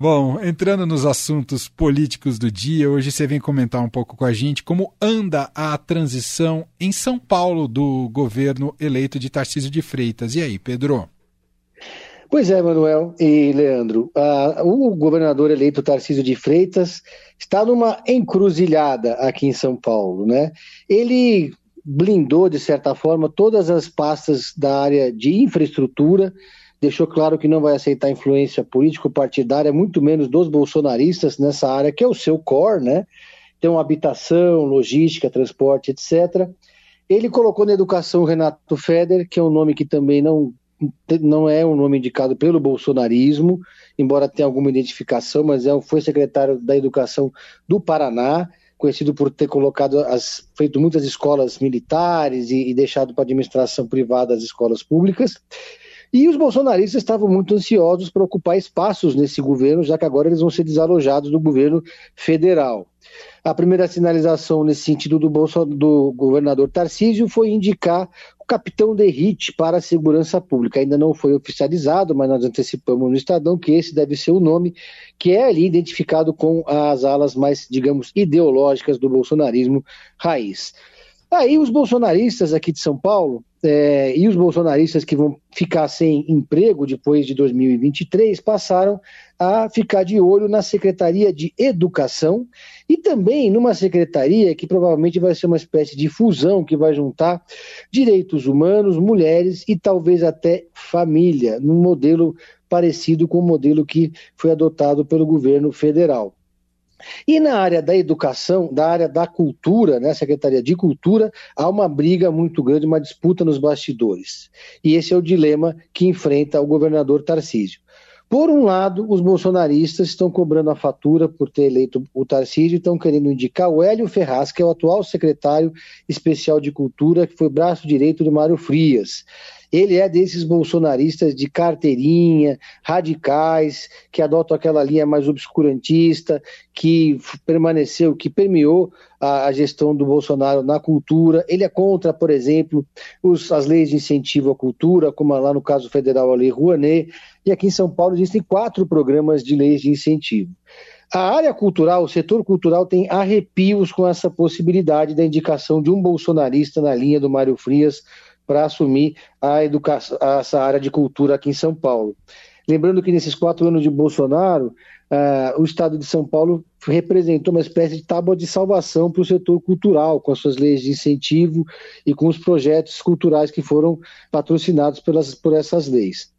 Bom, entrando nos assuntos políticos do dia, hoje você vem comentar um pouco com a gente como anda a transição em São Paulo do governo eleito de Tarcísio de Freitas. E aí, Pedro? Pois é, Manuel e Leandro. Uh, o governador eleito Tarcísio de Freitas está numa encruzilhada aqui em São Paulo, né? Ele blindou, de certa forma, todas as pastas da área de infraestrutura deixou claro que não vai aceitar influência político-partidária, muito menos dos bolsonaristas nessa área, que é o seu core, né? Então, habitação, logística, transporte, etc. Ele colocou na educação Renato Feder, que é um nome que também não, não é um nome indicado pelo bolsonarismo, embora tenha alguma identificação, mas é, foi secretário da Educação do Paraná, conhecido por ter colocado as, feito muitas escolas militares e, e deixado para a administração privada as escolas públicas. E os bolsonaristas estavam muito ansiosos para ocupar espaços nesse governo, já que agora eles vão ser desalojados do governo federal. A primeira sinalização nesse sentido do, do governador Tarcísio foi indicar o capitão Derrite para a segurança pública. Ainda não foi oficializado, mas nós antecipamos no Estadão que esse deve ser o nome que é ali identificado com as alas mais, digamos, ideológicas do bolsonarismo raiz. Aí os bolsonaristas aqui de São Paulo é, e os bolsonaristas que vão ficar sem emprego depois de 2023 passaram a ficar de olho na Secretaria de Educação e também numa secretaria que provavelmente vai ser uma espécie de fusão que vai juntar direitos humanos, mulheres e talvez até família, num modelo parecido com o modelo que foi adotado pelo governo federal. E na área da educação, da área da cultura, né, Secretaria de Cultura, há uma briga muito grande, uma disputa nos bastidores. E esse é o dilema que enfrenta o governador Tarcísio. Por um lado, os bolsonaristas estão cobrando a fatura por ter eleito o Tarcísio e estão querendo indicar o Hélio Ferraz, que é o atual secretário especial de Cultura, que foi braço direito do Mário Frias. Ele é desses bolsonaristas de carteirinha, radicais, que adotam aquela linha mais obscurantista, que permaneceu, que permeou a, a gestão do Bolsonaro na cultura. Ele é contra, por exemplo, os, as leis de incentivo à cultura, como lá no caso federal a Lei Rouanet, e aqui em São Paulo existem quatro programas de leis de incentivo. A área cultural, o setor cultural tem arrepios com essa possibilidade da indicação de um bolsonarista na linha do Mário Frias para assumir a educação, essa área de cultura aqui em São Paulo. Lembrando que nesses quatro anos de Bolsonaro, uh, o estado de São Paulo representou uma espécie de tábua de salvação para o setor cultural, com as suas leis de incentivo e com os projetos culturais que foram patrocinados pelas, por essas leis.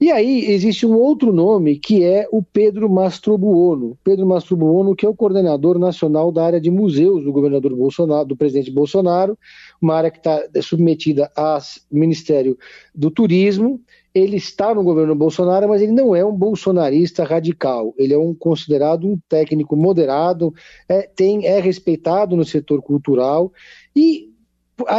E aí existe um outro nome que é o Pedro Mastrobuono. Pedro Mastrobuono, que é o coordenador nacional da área de museus do governador Bolsonaro, do presidente Bolsonaro, uma área que está submetida ao Ministério do Turismo. Ele está no governo Bolsonaro, mas ele não é um bolsonarista radical. Ele é um considerado um técnico moderado, é, tem, é respeitado no setor cultural e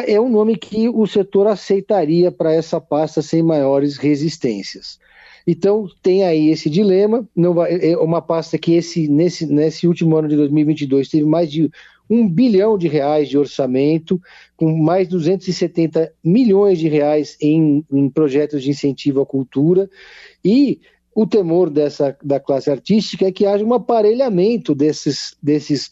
é um nome que o setor aceitaria para essa pasta sem maiores resistências. Então tem aí esse dilema, vai, é uma pasta que esse, nesse, nesse último ano de 2022 teve mais de um bilhão de reais de orçamento, com mais 270 milhões de reais em, em projetos de incentivo à cultura, e o temor dessa, da classe artística é que haja um aparelhamento desses, desses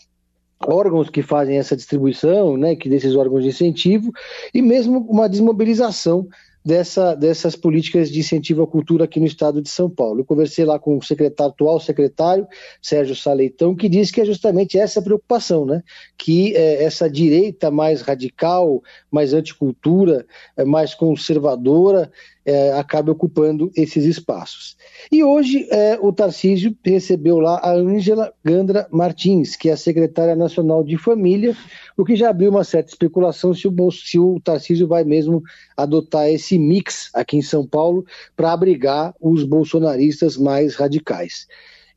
órgãos que fazem essa distribuição, né, que desses órgãos de incentivo, e mesmo uma desmobilização dessa, dessas políticas de incentivo à cultura aqui no estado de São Paulo. Eu conversei lá com o secretário, atual secretário, Sérgio Saleitão, que disse que é justamente essa preocupação, né? que é, essa direita mais radical, mais anticultura, é, mais conservadora, é, acabe ocupando esses espaços. E hoje é, o Tarcísio recebeu lá a Ângela Gandra Martins, que é a secretária nacional de família, o que já abriu uma certa especulação se o, se o Tarcísio vai mesmo adotar esse mix aqui em São Paulo para abrigar os bolsonaristas mais radicais.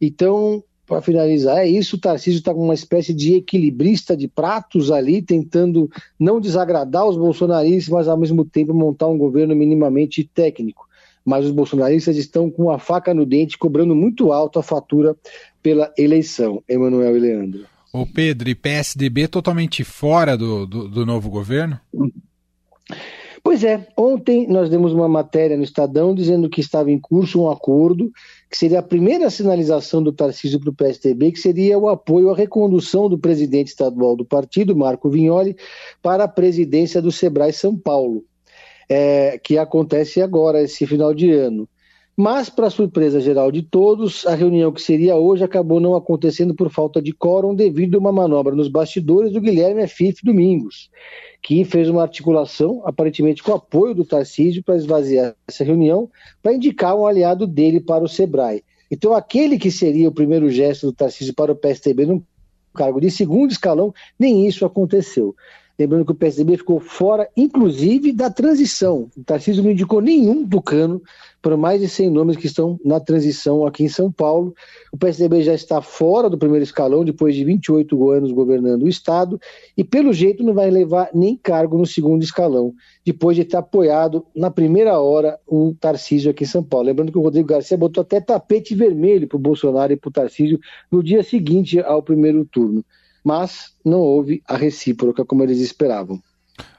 Então, para finalizar, é isso. O Tarcísio está com uma espécie de equilibrista de pratos ali, tentando não desagradar os bolsonaristas, mas ao mesmo tempo montar um governo minimamente técnico. Mas os bolsonaristas estão com a faca no dente, cobrando muito alto a fatura pela eleição. Emanuel e Leandro. O Pedro, e PSDB totalmente fora do, do, do novo governo? Pois é, ontem nós demos uma matéria no Estadão dizendo que estava em curso um acordo, que seria a primeira sinalização do Tarcísio para o PSDB, que seria o apoio à recondução do presidente estadual do partido, Marco Vignoli, para a presidência do Sebrae São Paulo, é, que acontece agora, esse final de ano. Mas, para surpresa geral de todos, a reunião que seria hoje acabou não acontecendo por falta de quórum devido a uma manobra nos bastidores do Guilherme Afif Domingos, que fez uma articulação, aparentemente com apoio do Tarcísio, para esvaziar essa reunião, para indicar um aliado dele para o Sebrae. Então, aquele que seria o primeiro gesto do Tarcísio para o PSTB num cargo de segundo escalão, nem isso aconteceu. Lembrando que o PSDB ficou fora, inclusive, da transição. O Tarcísio não indicou nenhum tucano para mais de 100 nomes que estão na transição aqui em São Paulo. O PSDB já está fora do primeiro escalão, depois de 28 anos governando o Estado, e pelo jeito não vai levar nem cargo no segundo escalão, depois de ter apoiado na primeira hora o Tarcísio aqui em São Paulo. Lembrando que o Rodrigo Garcia botou até tapete vermelho para o Bolsonaro e para o Tarcísio no dia seguinte ao primeiro turno mas não houve a recíproca como eles esperavam.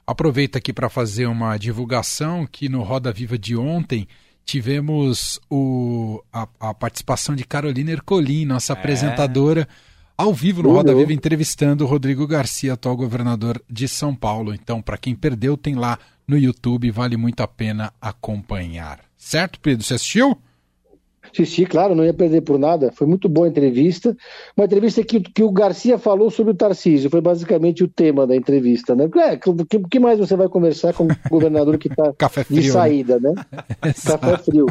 Aproveita aqui para fazer uma divulgação que no Roda Viva de ontem tivemos o, a, a participação de Carolina Ercolim, nossa é. apresentadora, ao vivo no Roda Viva, entrevistando o Rodrigo Garcia, atual governador de São Paulo. Então, para quem perdeu, tem lá no YouTube, vale muito a pena acompanhar. Certo, Pedro? Você assistiu? Assisti, claro, não ia perder por nada. Foi muito boa a entrevista. Uma entrevista que, que o Garcia falou sobre o Tarcísio. Foi basicamente o tema da entrevista, né? É, o que, que, mais você vai conversar com o governador que está de né? saída, né? né? Café frio.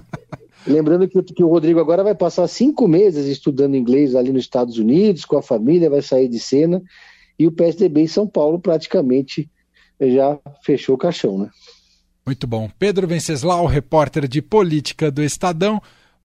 Lembrando que, que, o Rodrigo agora vai passar cinco meses estudando inglês ali nos Estados Unidos, com a família, vai sair de cena. E o PSDB em São Paulo praticamente já fechou o caixão, né? Muito bom. Pedro Venceslau, repórter de política do Estadão.